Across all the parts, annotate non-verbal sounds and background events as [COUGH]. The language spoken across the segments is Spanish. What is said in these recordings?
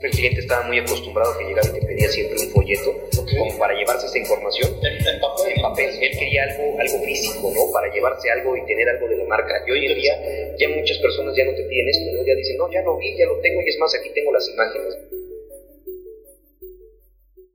el cliente estaba muy acostumbrado a que llegaba y te pedía siempre un folleto como para llevarse esta información en, papel. En papel. Él quería algo, algo físico, ¿no? Para llevarse algo y tener algo de la marca. Y hoy en día ya muchas personas ya no te piden esto, ¿no? Ya dicen, no, ya lo vi, ya lo tengo y es más, aquí tengo las imágenes.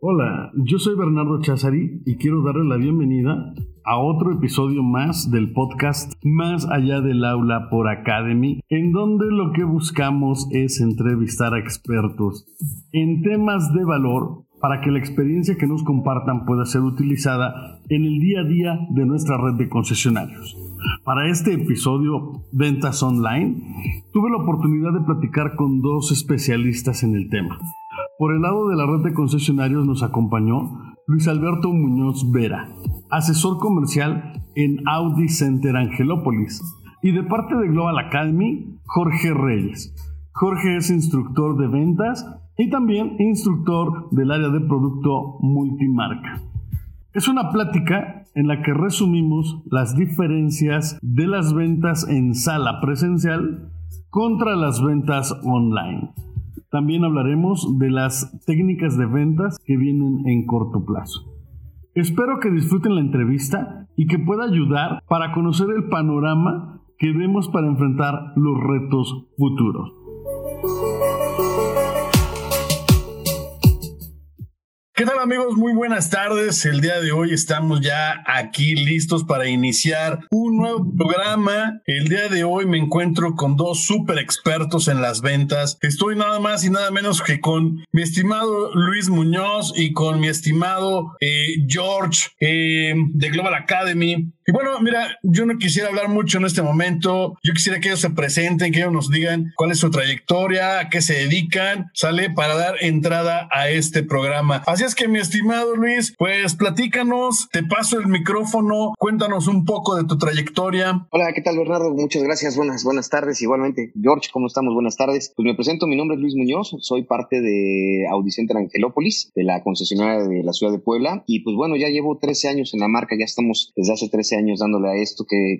Hola, yo soy Bernardo Chazari y quiero darle la bienvenida a otro episodio más del podcast Más allá del aula por Academy, en donde lo que buscamos es entrevistar a expertos en temas de valor para que la experiencia que nos compartan pueda ser utilizada en el día a día de nuestra red de concesionarios. Para este episodio Ventas Online, tuve la oportunidad de platicar con dos especialistas en el tema. Por el lado de la red de concesionarios nos acompañó Luis Alberto Muñoz Vera, asesor comercial en Audi Center Angelópolis. Y de parte de Global Academy, Jorge Reyes. Jorge es instructor de ventas y también instructor del área de producto multimarca. Es una plática en la que resumimos las diferencias de las ventas en sala presencial contra las ventas online. También hablaremos de las técnicas de ventas que vienen en corto plazo. Espero que disfruten la entrevista y que pueda ayudar para conocer el panorama que vemos para enfrentar los retos futuros. ¿Qué tal amigos? Muy buenas tardes. El día de hoy estamos ya aquí listos para iniciar un nuevo programa. El día de hoy me encuentro con dos super expertos en las ventas. Estoy nada más y nada menos que con mi estimado Luis Muñoz y con mi estimado eh, George eh, de Global Academy. Y bueno, mira, yo no quisiera hablar mucho en este momento. Yo quisiera que ellos se presenten, que ellos nos digan cuál es su trayectoria, a qué se dedican, sale para dar entrada a este programa. Así es que, mi estimado Luis, pues platícanos, te paso el micrófono, cuéntanos un poco de tu trayectoria. Hola, ¿qué tal, Bernardo? Muchas gracias. Buenas, buenas tardes. Igualmente, George, ¿cómo estamos? Buenas tardes. Pues me presento, mi nombre es Luis Muñoz, soy parte de Audicenter Angelópolis, de la concesionaria de la ciudad de Puebla. Y pues bueno, ya llevo 13 años en la marca, ya estamos desde hace 13 años dándole a esto que,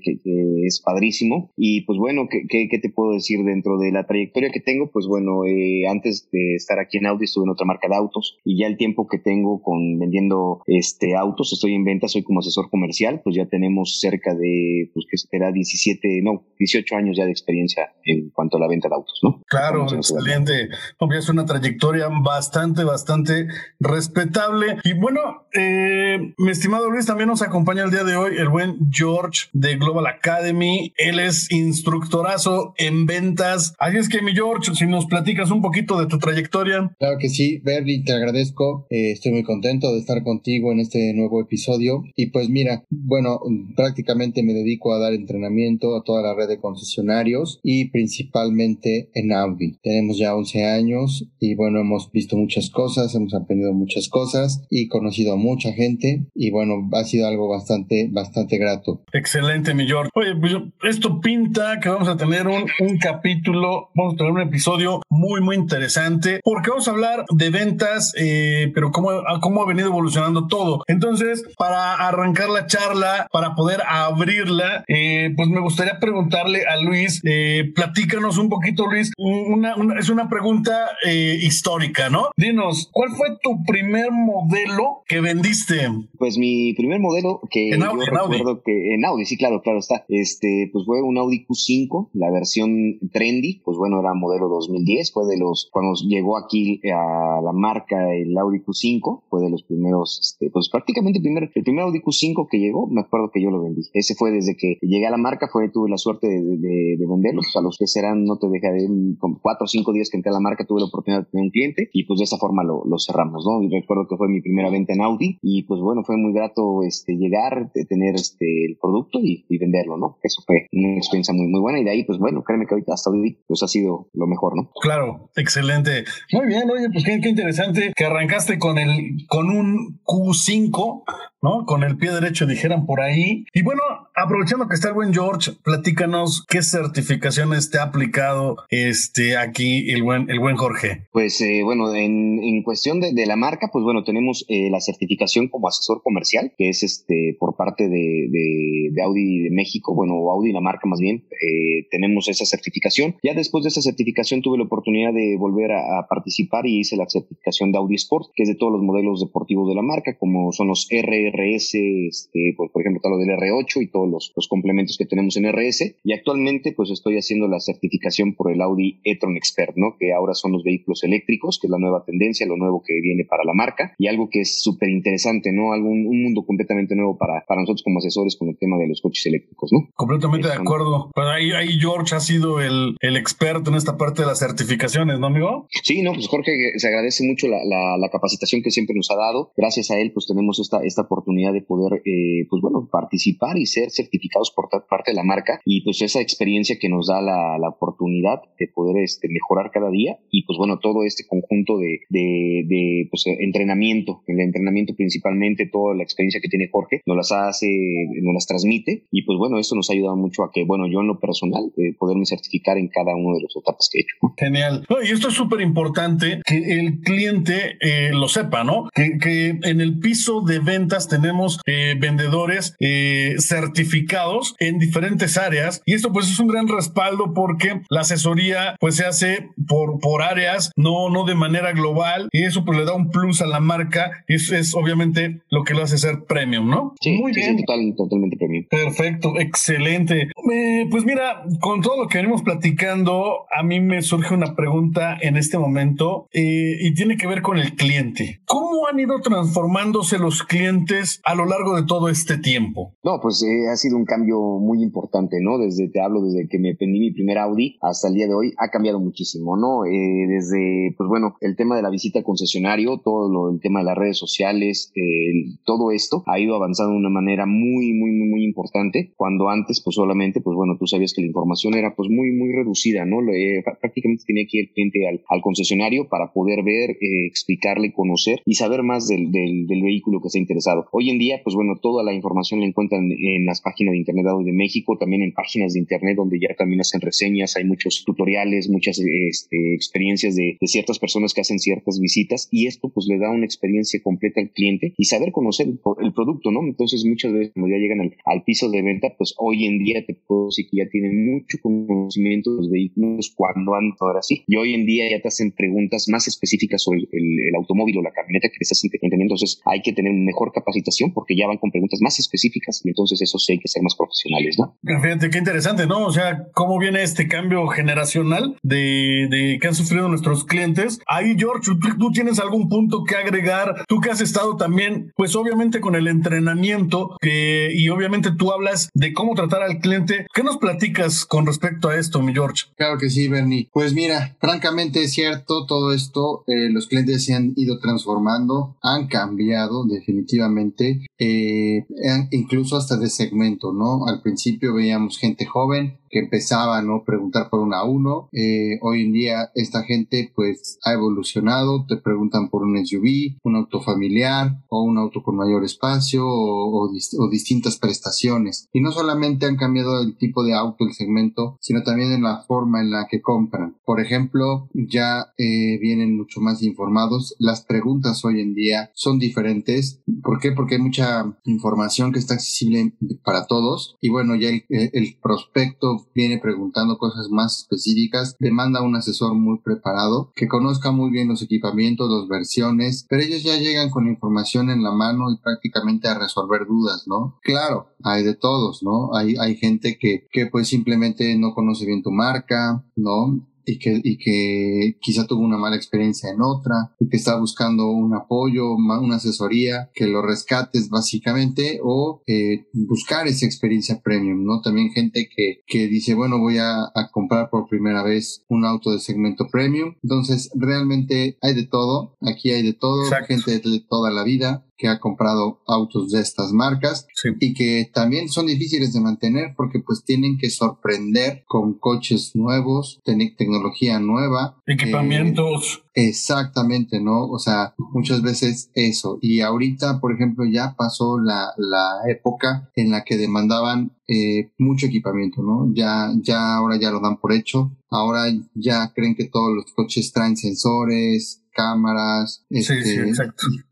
es padrísimo. Y pues bueno, ¿qué, ¿qué, te puedo decir dentro de la trayectoria que tengo? Pues bueno, eh, antes de estar aquí en Audi estuve en otra marca de autos y ya el tiempo que tengo con vendiendo este autos, estoy en venta, soy como asesor comercial, pues ya tenemos cerca de, pues que será 17, no, 18 años ya de experiencia en cuanto a la venta de autos, ¿no? Claro, excelente. Es una trayectoria bastante, bastante respetable. Y bueno, eh, mi estimado Luis, también nos acompaña el día de hoy el buen George de Global Academy. Él es instructorazo en ventas. Así es que, mi George, si nos platicas un poquito de tu trayectoria. Claro que sí, Berly, te agradezco. Eh, estoy muy contento de estar contigo en este nuevo episodio. Y pues mira, bueno, prácticamente me dedico a dar entrenamiento a toda la red de concesionarios y principalmente en Audi. Tenemos ya 11 años y bueno, hemos visto muchas cosas, hemos aprendido muchas cosas y conocido a mucha gente y bueno, ha sido algo bastante, bastante grato Excelente, mi George. Oye, pues esto pinta que vamos a tener un, un capítulo, vamos a tener un episodio muy, muy interesante, porque vamos a hablar de ventas, eh, pero cómo, cómo ha venido evolucionando todo. Entonces, para arrancar la charla, para poder abrirla, eh, pues me gustaría preguntarle a Luis, eh, platícanos un poquito, Luis, una, es una pregunta histórica, ¿no? Dinos, ¿cuál fue tu primer modelo que vendiste? Pues mi primer modelo que en recuerdo que en Audi, sí, claro, claro está. Este, pues fue un Audi Q5, la versión trendy, pues bueno, era modelo 2010, fue de los, cuando llegó aquí a la marca el Audi Q5, fue de los primeros, este, pues prácticamente el primer, Audi Q5 que llegó, me acuerdo que yo lo vendí. Ese fue desde que llegué a la marca, fue, tuve la suerte de, de, de venderlo, a los que serán, no te dejaré, con cuatro o cinco días que entré a la marca, tuve la oportunidad de tener un cliente y pues de esa forma lo, cerramos, ¿no? Y recuerdo que fue mi primera venta en Audi y pues bueno, fue muy grato este, llegar, de tener el producto y, venderlo, ¿no? Eso fue una experiencia muy, muy buena y de ahí, pues bueno, créeme que ahorita hasta hoy pues ha sido lo mejor, ¿no? Claro, excelente. Muy bien, oye, pues qué, qué interesante que arrancaste con el, con un Q5 Con el pie derecho dijeran por ahí. Y bueno, aprovechando que está el buen George, platícanos qué certificaciones te ha aplicado este aquí el buen, el buen Jorge. Pues eh, bueno, en, en cuestión de, de, la marca, pues bueno, tenemos eh, la certificación como asesor comercial, que es este por parte de, de, Audi de México, bueno, Audi la marca más bien, eh, tenemos esa certificación. Ya después de esa certificación tuve la oportunidad de volver a, participar y hice la certificación de Audi Sport, que es de todos los modelos deportivos de la marca, como son los RRS, este, pues, por ejemplo, tal lo del R8 y todos los, los complementos que tenemos en RS. Y actualmente, pues estoy haciendo la certificación por el Audi e-tron Expert, ¿no? Que ahora son los vehículos eléctricos, que es la nueva tendencia, lo nuevo que viene para la marca y algo que es súper interesante, ¿no? Algo, un, mundo completamente nuevo para, para nosotros como asesores con el tema de los coches eléctricos, ¿no? Completamente de acuerdo. Pues ahí, ahí George ha sido el, el experto en esta parte de las certificaciones, ¿no, amigo? Sí, no, pues Jorge, se agradece mucho la, la, la capacitación que siempre nos ha dado. Gracias a él, pues tenemos esta, esta oportunidad de poder, eh, pues bueno, participar y ser certificados por parte de la marca y pues esa experiencia que nos da la, la oportunidad de poder este, mejorar cada día y pues bueno, todo este conjunto de, de, de pues, entrenamiento, el entrenamiento principalmente, toda la experiencia que tiene Jorge, nos las hace, nos las transmite y pues bueno, esto nos ha ayudado mucho a que, bueno, yo en lo personal, eh, poderme certificar en cada una de las etapas que he hecho. Genial. No, y esto es súper importante que el cliente eh, lo sepa, ¿no? Que, que, en el piso de ventas tenemos eh, vendedores eh, certificados en diferentes áreas y esto pues es un gran respaldo porque la asesoría pues se hace por, por áreas, no, no de manera global y eso pues le da un plus a la marca y eso es obviamente lo que lo hace ser premium, ¿no? Sí, muy sí, bien. Sí, total, totalmente premium. Perfecto, excelente. Eh, pues mira, con todo lo que venimos platicando, a mí me surge una pregunta en este momento y tiene que ver con el cliente. ¿Cómo han ido transformándose los clientes a lo largo de todo este tiempo? No, pues eh, ha sido un cambio muy importante, ¿no? Desde, te hablo, desde que me vendí mi primer Audi hasta el día de hoy, ha cambiado muchísimo, ¿no? Eh, desde, pues bueno, el tema de la visita al concesionario, todo lo, el tema de las redes sociales, eh, todo esto ha ido avanzando de una manera muy, muy, muy, muy importante, cuando antes, pues solamente, pues bueno, tú sabías que la información era pues muy, muy reducida, ¿no? Eh, prácticamente tenía que ir el cliente al, al concesionario para poder ver, eh, explicarle, conocer y saber más del, del, del, vehículo que está interesado. Hoy en día, pues bueno, toda la información la encuentran en las páginas de Internet de México, también en páginas de Internet donde ya también hacen reseñas, hay muchos tutoriales, muchas este, experiencias de, de, ciertas personas que hacen ciertas visitas y esto pues le da una experiencia completa al cliente y saber conocer el, el producto, ¿no? Entonces muchas veces cuando ya llegan al, al, piso de venta, pues hoy en día te puedo decir que ya tienen mucho conocimiento de los vehículos cuando han ahora sí. Y hoy en día ya te hacen preguntas más específicas sobre el, el automóvil o la camioneta que estás entendiendo. Entonces hay que tener mejor capacitación porque ya van con preguntas más específicas y entonces eso sí hay que ser más profesionales, ¿no? Fíjate qué interesante, ¿no? O sea, cómo viene este cambio generacional de, de que han sufrido nuestros clientes. Ahí, George, ¿tú tienes algún punto que agregar? Tú que has estado también, pues obviamente con el entrenamiento que, y obviamente tú hablas de cómo tratar al cliente. ¿Qué nos platicas con respecto a esto, mi George? Claro que sí, Bernie. Pues mira, francamente es cierto todo esto. Eh, los clientes se han ido transformando, han cambiado definitivamente, eh, incluso hasta de segmento, ¿no? Al principio veíamos gente joven que empezaba no preguntar por una a uno. Eh, hoy en día esta gente pues ha evolucionado, te preguntan por un SUV, un auto familiar o un auto con mayor espacio o, o, o, distintas prestaciones. Y no solamente han cambiado el tipo de auto, el segmento, sino también en la forma en la que compran. Por ejemplo, ya eh, vienen mucho más informados. Las preguntas hoy en día son diferentes. ¿Por qué? Porque hay mucha información que está accesible para todos. Y bueno, ya el, el prospecto viene preguntando cosas más específicas, demanda un asesor muy preparado, que conozca muy bien los equipamientos, las versiones, pero ellos ya llegan con información en la mano y prácticamente a resolver dudas, ¿no? Claro, hay de todos, ¿no? Hay, hay gente que, que pues simplemente no conoce bien tu marca, ¿no? Y que, y que quizá tuvo una mala experiencia en otra y que está buscando un apoyo, una asesoría, que lo rescates básicamente o eh, buscar esa experiencia premium, ¿no? También gente que, que dice, bueno, voy a, a, comprar por primera vez un auto de segmento premium. Entonces, realmente hay de todo, aquí hay de todo, Exacto. gente de toda la vida, que ha comprado autos de estas marcas y que también son difíciles de mantener porque pues tienen que sorprender con coches nuevos, tecnología nueva. Equipamientos. Exactamente, ¿no? O sea, muchas veces eso. Y ahorita, por ejemplo, ya pasó la, la época en la que demandaban eh, mucho equipamiento, ¿no? Ya, ya ahora ya lo dan por hecho. Ahora ya creen que todos los coches traen sensores, cámaras, este,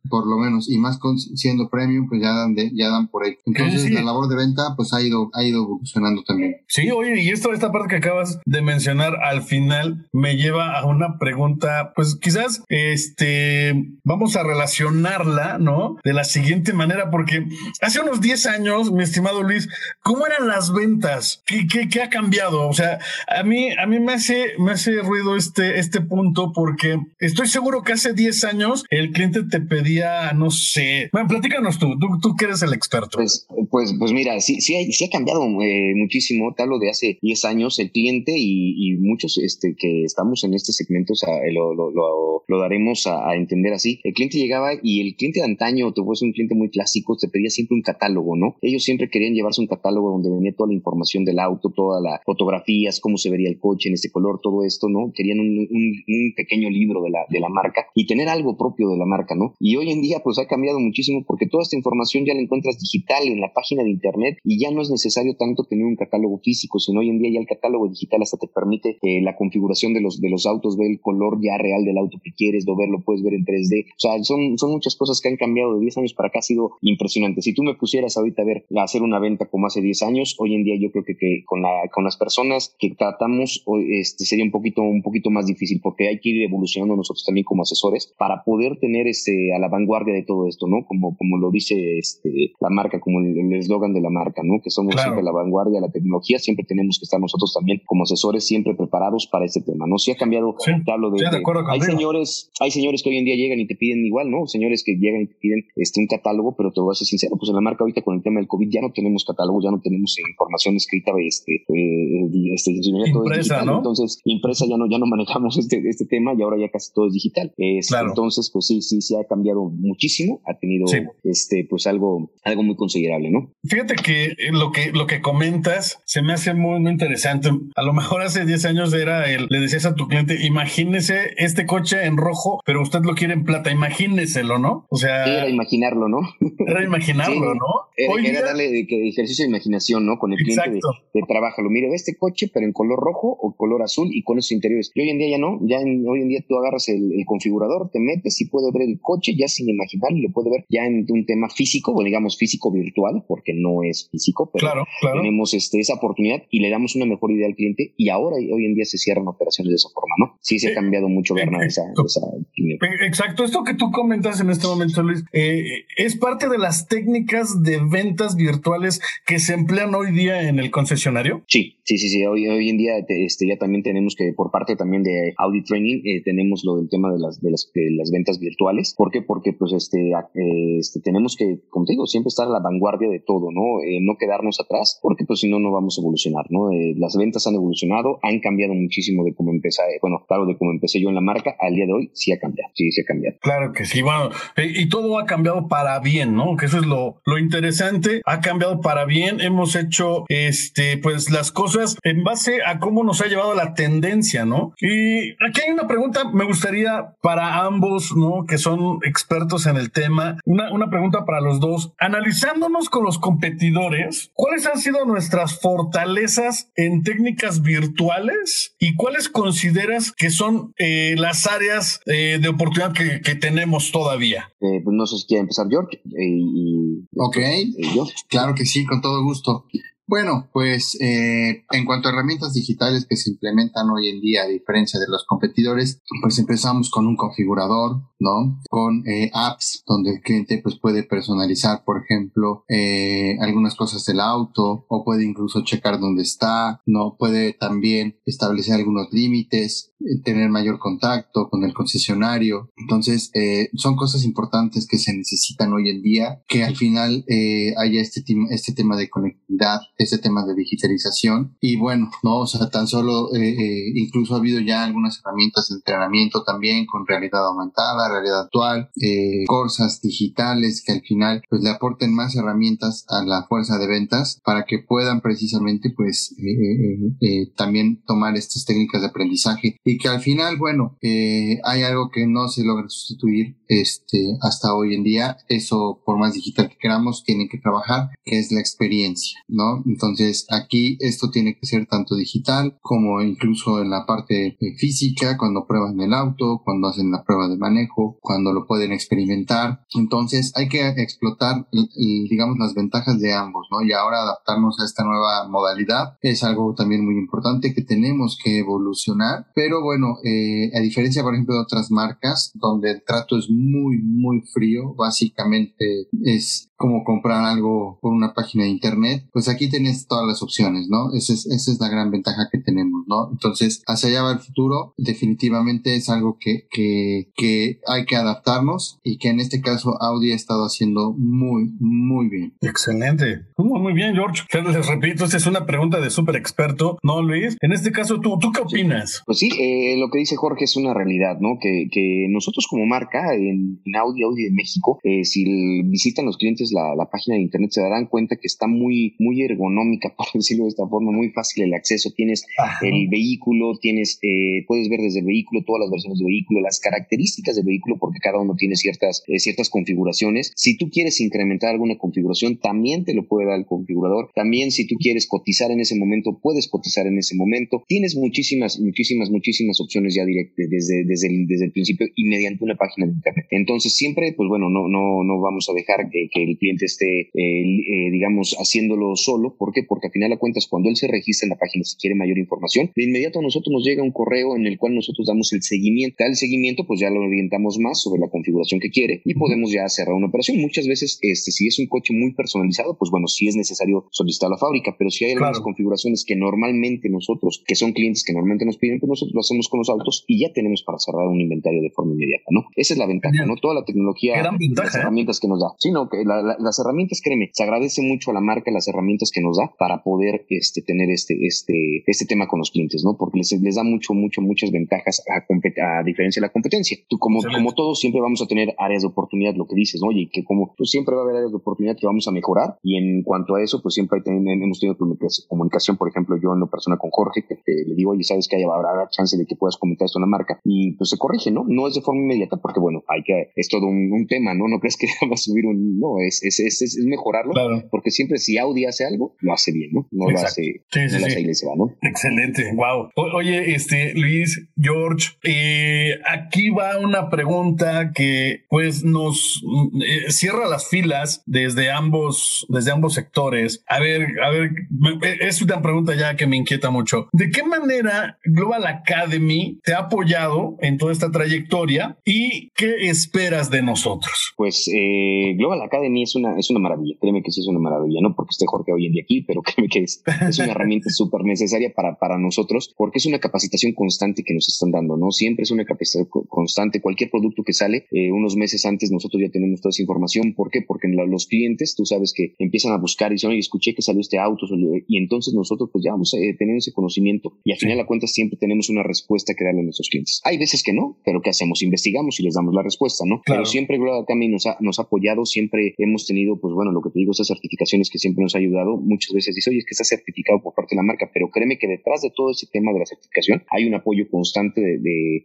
por lo menos, y más siendo premium, pues ya dan, ya dan por ahí. Entonces la labor de venta pues ha ido, ha ido evolucionando también. Sí, oye, y esto, esta parte que acabas de mencionar al final me lleva a una pregunta, pues quizás, este, vamos a relacionarla, ¿no? De la siguiente manera, porque hace unos 10 años, mi estimado Luis, ¿cómo eran las ventas? ¿Qué, qué, qué ha cambiado? O sea, a mí, a mí me hace, me hace ruido este, este punto porque estoy seguro que hace 10 años el cliente te pedía, no sé. Bueno, platícanos tú, tú, que eres el experto. Pues, pues, pues mira, sí, sí, ha, cambiado eh, muchísimo. Te hablo de hace 10 años, el cliente y, muchos este, que estamos en este segmento, eh, lo, lo, lo, daremos a, entender así. El cliente llegaba y el cliente de antaño, te ser un cliente muy clásico, te pedía siempre un catálogo, ¿no? Ellos siempre querían llevarse un catálogo donde venía toda la información del auto, todas las fotografías, cómo se vería el coche en este color, todo esto, ¿no? Querían un, un, pequeño libro de la, de la marca y tener algo propio de la marca, ¿no? Y hoy en día pues ha cambiado muchísimo porque toda esta información ya la encuentras digital en la página de internet y ya no es necesario tanto tener un catálogo físico, sino hoy en día ya el catálogo digital hasta te permite eh, la configuración de los, de los autos, ver el color ya real del auto que quieres, lo puedes ver en 3D. O sea, son, son muchas cosas que han cambiado de 10 años para acá, ha sido impresionante. Si tú me pusieras ahorita a ver, a hacer una venta como hace 10 años, hoy en día yo creo que, que con, la, con las personas que tratamos este, sería un poquito, un poquito más difícil porque hay que ir evolucionando nosotros también como asesores para poder tener este, a la vanguardia de todo esto, ¿no? Como, como lo dice este, la marca, como el eslogan de la marca, ¿no? Que somos siempre la vanguardia de la tecnología, siempre tenemos que estar nosotros también como asesores siempre preparados para este tema, ¿no? Si ha cambiado, sí, te hablo de, hay señores, hay señores que hoy en día llegan y te piden igual, ¿no? Señores que llegan y te piden este, un catálogo, pero te voy a ser sincero, pues en la marca ahorita con el tema del COVID ya no tenemos catálogo, ya no tenemos información escrita, este, eh, este, impresa, ¿no? entonces impresa ya no, ya no manejamos [LAUGHS] este, este tema y ahora ya casi todo es digital. Entonces, pues sí, sí, sí ha cambiado muchísimo, ha tenido este, pues algo, algo muy considerable, ¿no? Fíjate que eh, lo que, lo que comentas se me hace muy, muy interesante. A lo mejor hace 10 años era el, le decías a tu cliente, imagínese este coche en rojo, pero usted lo quiere en plata, imagíneselo, ¿no? O sea. Era imaginarlo, ¿no? Era [LAUGHS] imaginarlo, ¿no? Era, darle de, que ejercicio de imaginación, ¿no? Con el cliente de, de, trabajo. Lo mire, este coche, pero en color rojo o color azul y con esos interiores. Y hoy en día ya no, ya hoy en día tú agarras el, el configurador, te metes y puede ver el coche ya sin imaginar y lo puede ver ya en un tema físico, o digamos físico virtual, porque no es físico, pero tenemos este, esa oportunidad y le damos una mejor idea al cliente y ahora hoy en día se cierran operaciones de esa forma, ¿no? Sí se ha eh, cambiado mucho, Bernard, esa, Exacto, esto que tú comentas en este momento, Luis, eh, es parte de las técnicas de ventas virtuales que se emplean hoy día en el concesionario. Sí, sí, sí, sí. Hoy, hoy en día este, también tenemos que, por parte también de Audi Training, eh, tenemos lo del tema de las, de las, de las ventas virtuales. ¿Por qué? Porque pues este, eh, este, tenemos que, como te digo, siempre estar a la vanguardia de todo, ¿no? Eh, no quedarnos atrás, porque pues si no, no vamos a evolucionar, ¿no? Las ventas han evolucionado, han cambiado muchísimo de cómo empecé, bueno, claro, de cómo empecé yo en la marca, al día de hoy sí ha cambiado, sí, ha cambiado. Claro que sí, bueno, y todo ha cambiado para bien, ¿no? Que eso es lo, lo interesante, ha cambiado para bien, hemos hecho, este, pues las cosas en base a cómo nos ha llevado la tendencia, ¿no? Y aquí hay una pregunta, me gustaría para ambos, ¿no? Que son expertos en el tema. Una, una pregunta para los dos. Analizándonos con los competidores, ¿cuáles han sido nuestras fortalezas en técnicas virtuales y cuáles consideras que son eh, las áreas eh, de oportunidad que, que tenemos todavía? Eh, pues no sé si quiere empezar George. Y, ok, claro que sí, con todo gusto. Bueno, pues eh, en cuanto a herramientas digitales que se implementan hoy en día, a diferencia de los competidores, pues empezamos con un configurador, ¿no? Con eh, apps donde el cliente pues puede personalizar, por ejemplo, eh, algunas cosas del auto o puede incluso checar dónde está, ¿no? Puede también establecer algunos límites tener mayor contacto con el concesionario. Entonces, eh, son cosas importantes que se necesitan hoy en día, que al final eh, haya este, este tema de conectividad, este tema de digitalización. Y bueno, no, o sea, tan solo, eh, incluso ha habido ya algunas herramientas de entrenamiento también con realidad aumentada, realidad actual, cosas digitales que al final pues le aporten más herramientas a la fuerza de ventas para que puedan precisamente pues también tomar estas técnicas de aprendizaje que al final, bueno, eh, hay algo que no se logra sustituir este, hasta hoy en día. Eso, por más digital que queramos, tiene que trabajar, que es la experiencia, ¿no? Entonces, aquí esto tiene que ser tanto digital como incluso en la parte física, cuando prueban el auto, cuando hacen la prueba de manejo, cuando lo pueden experimentar. Entonces, hay que explotar, digamos, las ventajas de ambos, ¿no? Y ahora adaptarnos a esta nueva modalidad es algo también muy importante que tenemos que evolucionar, pero bueno, eh, a diferencia, por ejemplo, de otras marcas donde el trato es muy, muy frío, básicamente es como comprar algo por una página de internet, pues aquí tienes todas las opciones, ¿no? Esa es, esa es la gran ventaja que tenemos, ¿no? Entonces, hacia allá va el futuro, definitivamente es algo que, que, que hay que adaptarnos y que en este caso Audi ha estado haciendo muy, muy bien. Excelente. Muy, muy bien, George. Les repito, esta es una pregunta de súper experto, ¿no, Luis? En este caso, ¿tú, ¿tú qué opinas? Pues sí, eh, lo que dice Jorge es una realidad, ¿no? Que, que nosotros como marca en, Audi, Audi de México, eh, si visitan los clientes la, página de internet, se darán cuenta que está muy, muy ergonómica, [LAUGHS] por decirlo de esta forma, muy fácil el acceso. Tienes el vehículo, tienes, eh, puedes ver desde el vehículo todas las versiones del vehículo, las características del vehículo, porque cada uno tiene ciertas, eh, ciertas configuraciones. Si tú quieres incrementar alguna configuración, también te lo puede dar el configurador. También si tú quieres cotizar en ese momento, puedes cotizar en ese momento. Tienes muchísimas, muchísimas, muchísimas opciones ya directas desde, desde, el, desde el principio y mediante una página de internet. Entonces siempre, pues bueno, no, no, no vamos a dejar que, que el cliente esté, eh, eh, digamos, haciéndolo solo. ¿Por qué? Porque al final de cuentas, cuando él se registra en la página, si quiere mayor información, de inmediato a nosotros nos llega un correo en el cual nosotros damos el seguimiento. Al seguimiento, pues ya lo orientamos más sobre la configuración que quiere y podemos ya cerrar una operación. Muchas veces, este, si es un coche muy personalizado, pues bueno, sí es necesario solicitar a la fábrica, pero si hay algunas configuraciones que normalmente nosotros, que son clientes que normalmente nos piden, pues nosotros lo hacemos con los autos y ya tenemos para cerrar un inventario de forma inmediata, ¿no? Esa es la ventaja, ¿no? Toda la tecnología, las ¿eh? herramientas que nos da. sino que las herramientas, créeme, se agradece mucho a la marca las herramientas que nos da para poder este, tener este, este, este tema con los clientes, ¿no? Porque les, les da mucho, mucho, muchas ventajas a, a diferencia de la competencia. Tú, como, como todos, siempre vamos a tener áreas de oportunidad, lo que dices, ¿no? Oye, que como tú siempre va a haber áreas de oportunidad que vamos a mejorar y en cuanto a eso, pues siempre hemos tenido comunicación, por ejemplo, yo en lo persona con Jorge, que le digo, oye, sabes que hay, habrá chance de que puedas comentar esto en la marca y pues se corrige, ¿no? No es de forma inmediata porque, bueno, hay que, es todo un, tema, ¿no? No crees que [LAUGHS] va a subir un, no, es, es, es, es mejorarlo, porque siempre si Audi hace algo, lo hace bien, ¿no? No lo hace, sí, sí, no sí. va, ¿no? Excelente, wow. oye, este, Luis, George, eh, aquí va una pregunta que pues nos eh, cierra las filas desde ambos, desde ambos sectores. A ver, a ver, es una pregunta ya que me inquieta mucho. ¿De qué manera Global Academy te ha apoyado en toda esta trayectoria y qué esperas de nosotros? Pues eh, Global Academy es una, es una maravilla, créeme que sí es una maravilla, no porque esté Jorge hoy en día aquí, pero [LAUGHS] créeme que es, es una herramienta [LAUGHS] súper necesaria para, para nosotros, porque es una capacitación constante que nos están dando, ¿no? Siempre es una capacitación constante, cualquier producto que sale, eh, unos meses antes nosotros ya tenemos toda esa información, ¿por qué? Porque los clientes, tú sabes que empiezan a buscar y dicen, oye, escuché que salió este auto, y entonces nosotros pues ya vamos a eh, tener ese conocimiento y al final de cuentas siempre tenemos una respuesta que darle a nuestros clientes. Hay veces que no, pero ¿qué hacemos? Investigamos y les damos la respuesta, ¿no? Pero siempre Global Academy nos ha, nos ha apoyado, siempre hemos tenido, pues bueno, lo que te digo, esas certificaciones que siempre nos ha ayudado. Muchas veces dice, oye, es que está certificado por parte de la marca, pero créeme que detrás de todo ese tema de la certificación hay un apoyo constante de,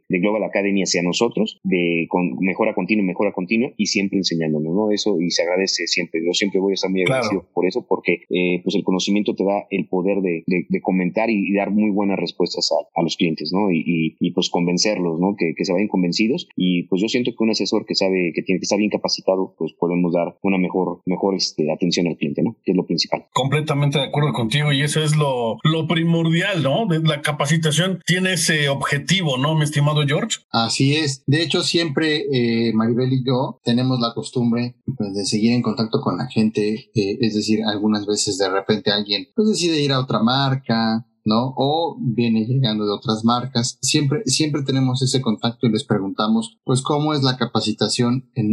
de, Global Academy hacia nosotros, de con mejora continua, mejora continua y siempre enseñándonos, ¿no? Eso y se agradece siempre. Yo siempre voy a estar muy agradecido por eso, porque eh, pues el conocimiento te da el poder de, de comentar y, dar muy buenas respuestas a, a los clientes, ¿no? Y, y, pues convencerlos, ¿no? Que, que, se vayan convencidos y pues yo siento que un asesor que sabe que tiene que estar bien capacitado, pues podemos dar una mejor, mejor este, atención al cliente, ¿no? Que es lo principal. Completamente de acuerdo contigo y eso es lo, lo primordial, ¿no? La capacitación tiene ese objetivo, ¿no, mi estimado George? Así es. De hecho, siempre eh, Maribel y yo tenemos la costumbre pues, de seguir en contacto con la gente, eh, es decir, algunas veces de repente alguien pues decide ir a otra marca, ¿no? O viene llegando de otras marcas. Siempre, siempre tenemos ese contacto y les preguntamos, pues, cómo es la capacitación en,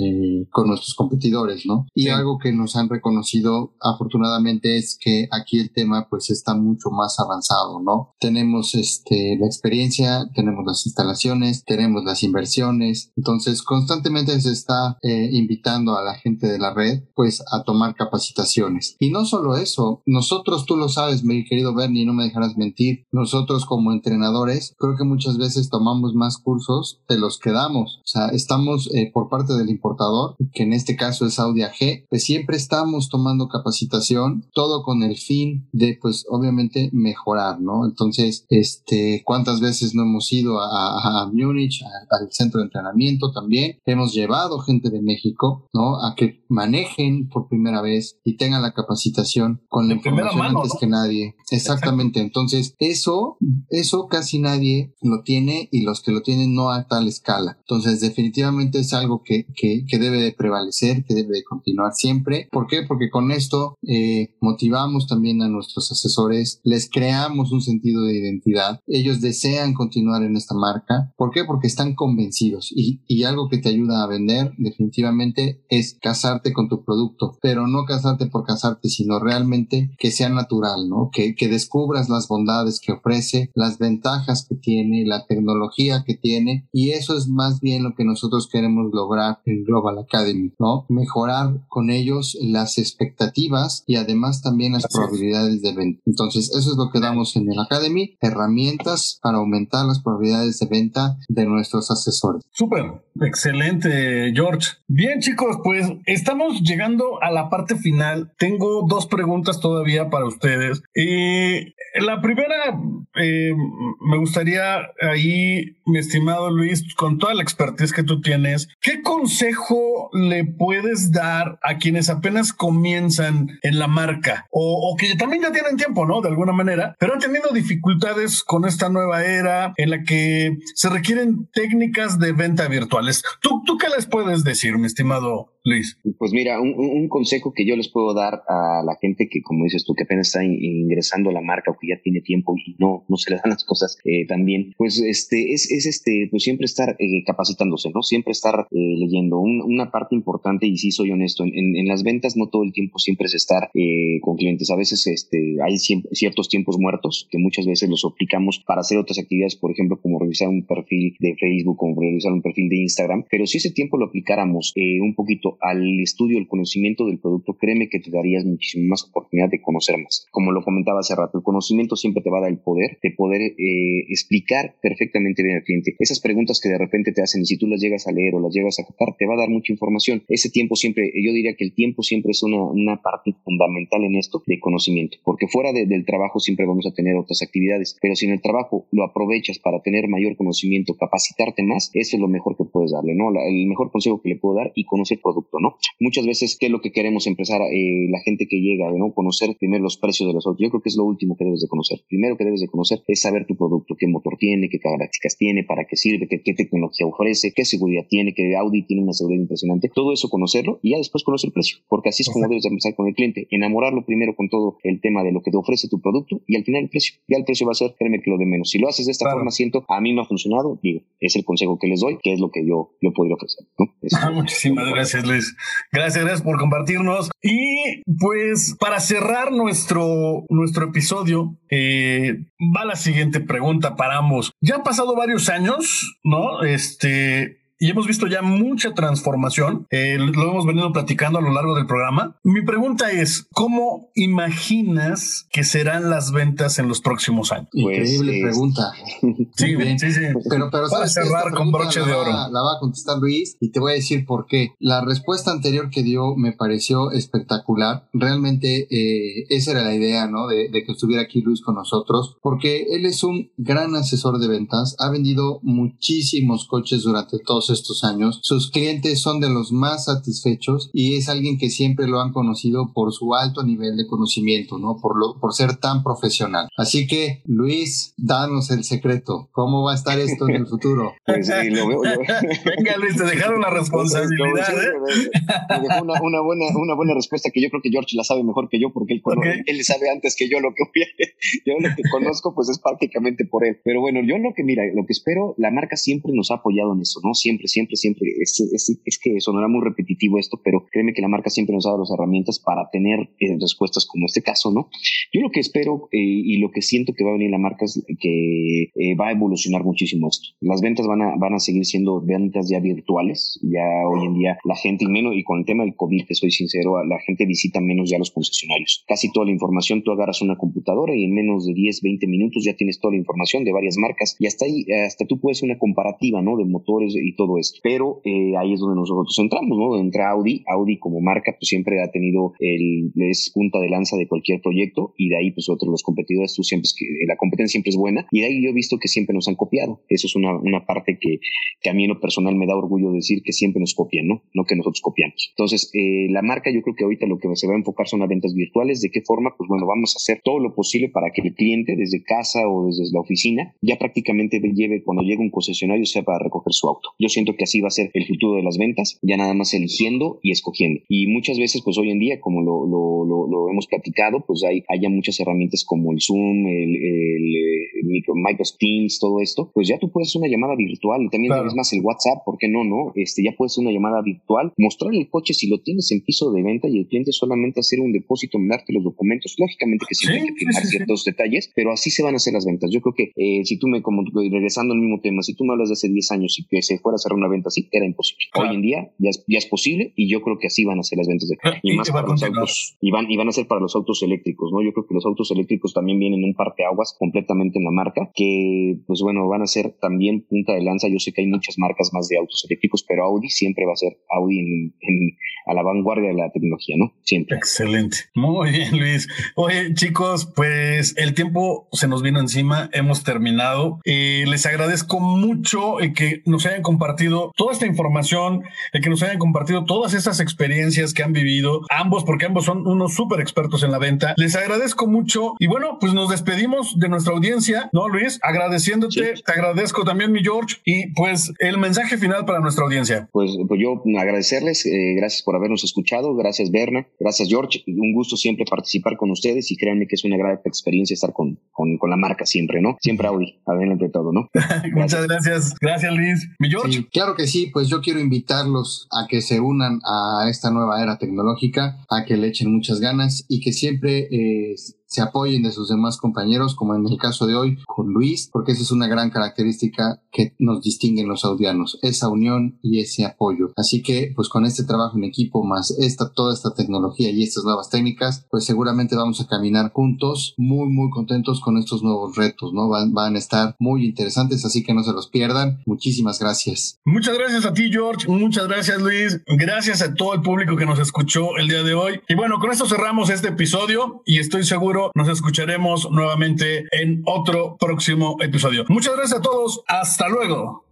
eh, con nuestros competidores, ¿no? Y algo que nos han reconocido afortunadamente es que aquí el tema, pues, está mucho más avanzado, ¿no? Tenemos, este, la experiencia, tenemos las instalaciones, tenemos las inversiones, entonces constantemente se está eh, invitando a la gente de la red, pues, a tomar capacitaciones. Y no solo eso, nosotros, tú lo sabes, mi querido Bernie, no me dejarás mentir, nosotros como entrenadores, creo que muchas veces tomamos más cursos de los que damos. O sea, estamos eh, por parte del importador, que en este caso es Audi AG, pues siempre estamos tomando capacitación, todo con el fin de, pues, obviamente mejorar, ¿no? Entonces, este, ¿cuántas veces no hemos ido a, a, Múnich, al centro de entrenamiento también? Hemos llevado gente de México, ¿no? A que manejen por primera vez y tengan la capacitación con la información antes que nadie. Exactamente. Entonces, eso, eso casi nadie lo tiene y los que lo tienen no a tal escala. Entonces, definitivamente es algo que, que, que debe de prevalecer, que debe de continuar siempre. ¿Por qué? Porque con esto eh, motivamos también a nuestros asesores, les creamos un sentido de identidad. Ellos desean continuar en esta marca. ¿Por qué? Porque están convencidos y, y algo que te ayuda a vender definitivamente es casarte con tu producto, pero no casarte por casarte, sino realmente que sea natural, ¿no? Que, que descubras las bondades que ofrece, las ventajas que tiene, la tecnología que tiene y eso es más bien lo que nosotros queremos lograr en Global Academy, ¿no? Mejorar con ellos las expectativas y además también las probabilidades de venta. Entonces, eso es lo que damos en el Academy, herramientas para aumentar las probabilidades de venta de nuestros asesores. Súper, excelente, George. Bien, chicos, pues estamos llegando a la parte final. Tengo dos preguntas todavía para ustedes. Y la primera, eh, me gustaría ahí, mi estimado Luis, con toda la expertise que tú tienes, ¿qué consejo le puedes dar a quienes apenas comienzan en la marca o, que también ya tienen tiempo, ¿no? De alguna manera, pero han tenido dificultades con esta nueva era en la que se requieren técnicas de venta virtuales. ¿Tú, tú qué les puedes decir, mi estimado Luis? Pues mira, un, consejo que yo les puedo dar a la gente que, como dices tú, que apenas está ingresando a la marca o que ya tiene tiempo y no, no se le dan las cosas eh, también, pues este, es, es este, pues siempre estar eh, capacitándose, ¿no? Siempre estar eh, leyendo. una parte importante, y sí soy honesto, en, en, las ventas no todo el tiempo siempre es estar eh, con clientes. A veces este, hay ciertos tiempos muertos que muchas veces los aplicamos para hacer otras actividades, por ejemplo, como revisar un perfil de Facebook, como revisar un perfil de Instagram. Pero si ese tiempo lo aplicáramos un poquito al estudio, el conocimiento del producto, créeme que te darías muchísimo más oportunidad de conocer más. Como lo comentaba hace rato, el conocimiento siempre te va a dar el poder de poder explicar perfectamente bien al cliente. Esas preguntas que de repente te hacen y si tú las llegas a leer o las llegas a captar, te va a dar mucha información. Ese tiempo siempre, yo diría que el tiempo siempre es una, una parte fundamental en esto de conocimiento, porque fuera del trabajo siempre vamos a tener otras actividades, pero si en el trabajo lo aprovechas para tener mayor conocimiento, capacitarte más, eso es lo mejor que puedes darle, ¿no? el mejor consejo que le puedo dar y conocer el producto, ¿no? Muchas veces, ¿qué es lo que queremos empezar? Eh, la gente que llega, ¿no? Conocer primero los precios de los otros. Yo creo que es lo último que debes de conocer. Primero que debes de conocer es saber tu producto, qué motor tiene, qué características tiene, para qué sirve, qué, qué tecnología ofrece, qué seguridad tiene, que Audi tiene una seguridad impresionante. Todo eso conocerlo y ya después conocer el precio, porque así es como debes de empezar con el cliente. Enamorarlo primero con todo el tema de lo que te ofrece tu producto y al final el precio. Ya el precio va a ser, créeme que lo de menos. Si lo haces de esta forma, siento, a mí me ha funcionado, digo, es el consejo que les doy, que es lo que yo, yo podría ofrecer. muchísimas gracias, Luis. Gracias, gracias por compartirnos. Y pues para cerrar nuestro, nuestro episodio, eh, va la siguiente pregunta para ambos. Ya han pasado varios años, ¿no? Este, y hemos visto ya mucha transformación. Eh, lo hemos venido platicando a lo largo del programa. Mi pregunta es, ¿cómo imaginas que serán las ventas en los próximos años? Increíble pues, pregunta. Sí, sí, sí. [LAUGHS] Pero, pero Para cerrar con broche de oro. la va a contestar Luis y te voy a decir por qué. La respuesta anterior que dio me pareció espectacular. Realmente eh, esa era la idea, ¿no? De, de que estuviera aquí Luis con nosotros, porque él es un gran asesor de ventas. Ha vendido muchísimos coches durante todos todos estos años. Sus clientes son de los más satisfechos y es alguien que siempre lo han conocido por su alto nivel de conocimiento, ¿no? Por, lo, por ser tan profesional. Así que, Luis, danos el secreto. ¿Cómo va a estar esto en el futuro? [LAUGHS] Pues, lo veo, Venga, Luis, te dejaron la responsabilidad. ¿eh? Una, una, buena, una buena respuesta que yo creo que George la sabe mejor que yo porque él, él sabe antes que yo lo que [LAUGHS] yo lo que conozco pues es prácticamente por él. Pero bueno, yo lo que mira, lo que espero, la marca siempre nos ha apoyado en eso, ¿no? Siempre, siempre, siempre. Es, es, es que sonará muy repetitivo esto, pero créeme que la marca siempre nos ha dado las herramientas para tener eh, respuestas como este caso, ¿no? Yo lo que espero eh, y lo que siento que va a venir la marca es que eh, va a evolucionar muchísimo esto. Las ventas van a, van a seguir siendo ventas ya virtuales. Ya hoy en día la gente, y menos, y con el tema del COVID, te soy sincero, la gente visita menos ya los concesionarios. Casi toda la información tú agarras una computadora y en menos de 10, 20 minutos ya tienes toda la información de varias marcas y hasta ahí, hasta tú puedes una comparativa, ¿no? De motores y todo esto. Pero eh, ahí es donde nosotros entramos, ¿no? Entra Audi. Audi como marca pues siempre ha tenido el, es punta de lanza de cualquier proyecto y de ahí pues otros los competidores, tú siempre es que la competencia siempre es buena y de ahí yo he visto que siempre nos han copiado. Eso es una, una parte que, que a mí en lo personal me da orgullo decir que siempre nos copian, ¿no? No que nosotros copiamos. Entonces, eh, la marca yo creo que ahorita lo que se va a enfocar son las ventas virtuales. ¿De qué forma? Pues bueno, vamos a hacer todo lo posible para que el cliente desde casa o desde la oficina ya prácticamente lleve cuando llegue un concesionario sea para recoger su auto. Yo siento que así va a ser el futuro de las ventas, ya nada más eligiendo y escogiendo. Y muchas veces, pues hoy en día, como lo, lo, hemos platicado, pues hay haya muchas herramientas como el Zoom, el, Microsoft Teams, todo esto, pues ya tú puedes hacer una llamada virtual. También es más el WhatsApp, ¿por qué no? no? Este, ya puedes hacer una llamada virtual, mostrar el coche si lo tienes en piso de venta y el cliente solamente hacer un depósito, mandarte los documentos. Lógicamente que siempre hay que firmar ciertos detalles, pero así se van a hacer las ventas. Yo creo que eh, si tú me, como regresando al mismo tema, si tú me hablas de hace 10 años y que se fuera a hacer una venta así, era imposible. Hoy en día ya es, ya es posible y yo creo que así van a ser las ventas de ah, y, más para los autos y van, y van a ser para los autos eléctricos, ¿no? Yo creo que los autos eléctricos también vienen un parteaguas completamente en la marca que, pues bueno, van a ser también punta de lanza. Yo sé que hay muchas marcas más de autos eléctricos, pero Audi siempre va a ser Audi en, a la vanguardia de la tecnología, ¿no? Siempre. Excelente. Muy bien, Luis. Oye, chicos, pues el tiempo se nos vino encima, hemos terminado. y les agradezco mucho el que nos hayan compartido toda esta información, el que nos hayan compartido todas estas experiencias que han vivido, ambos, porque ambos son unos súper expertos en la venta. Les agradezco mucho y bueno, pues nos despedimos de nuestra audiencia, ¿no, Luis? Agradeciéndote, te agradezco también, mi George, y pues el mensaje final para nuestra audiencia. Pues, pues yo agradecerles, eh, gracias por habernos escuchado, gracias Berna, gracias George, un gusto siempre participar con ustedes y créanme que es una gran experiencia estar con, con, con la marca siempre, ¿no? Siempre Audi, adelante todo, ¿no? [LAUGHS] Muchas gracias, gracias Luis. Mi George. claro que sí, pues yo quiero invitarlos a que se unan a esta nueva era tecnológica, a que le echen muchas ganas y que siempre eh, se apoyen de sus demás compañeros, como en el caso de hoy con Luis, porque esa es una gran característica que nos distinguen los audianos, esa unión y ese apoyo. Así que, pues con este trabajo en equipo, más esta, toda esta tecnología y estas nuevas técnicas, pues seguramente vamos a caminar juntos, muy, muy contentos con estos nuevos retos, ¿no? Van, van a estar muy interesantes, así que no se los pierdan. Muchísimas gracias. Muchas gracias a ti, George. Muchas gracias, Luis. Gracias a todo el público que nos escuchó el día de hoy. Y bueno, con esto cerramos este episodio y estoy seguro nos escucharemos nuevamente en otro próximo episodio. Muchas gracias a todos. Hasta luego.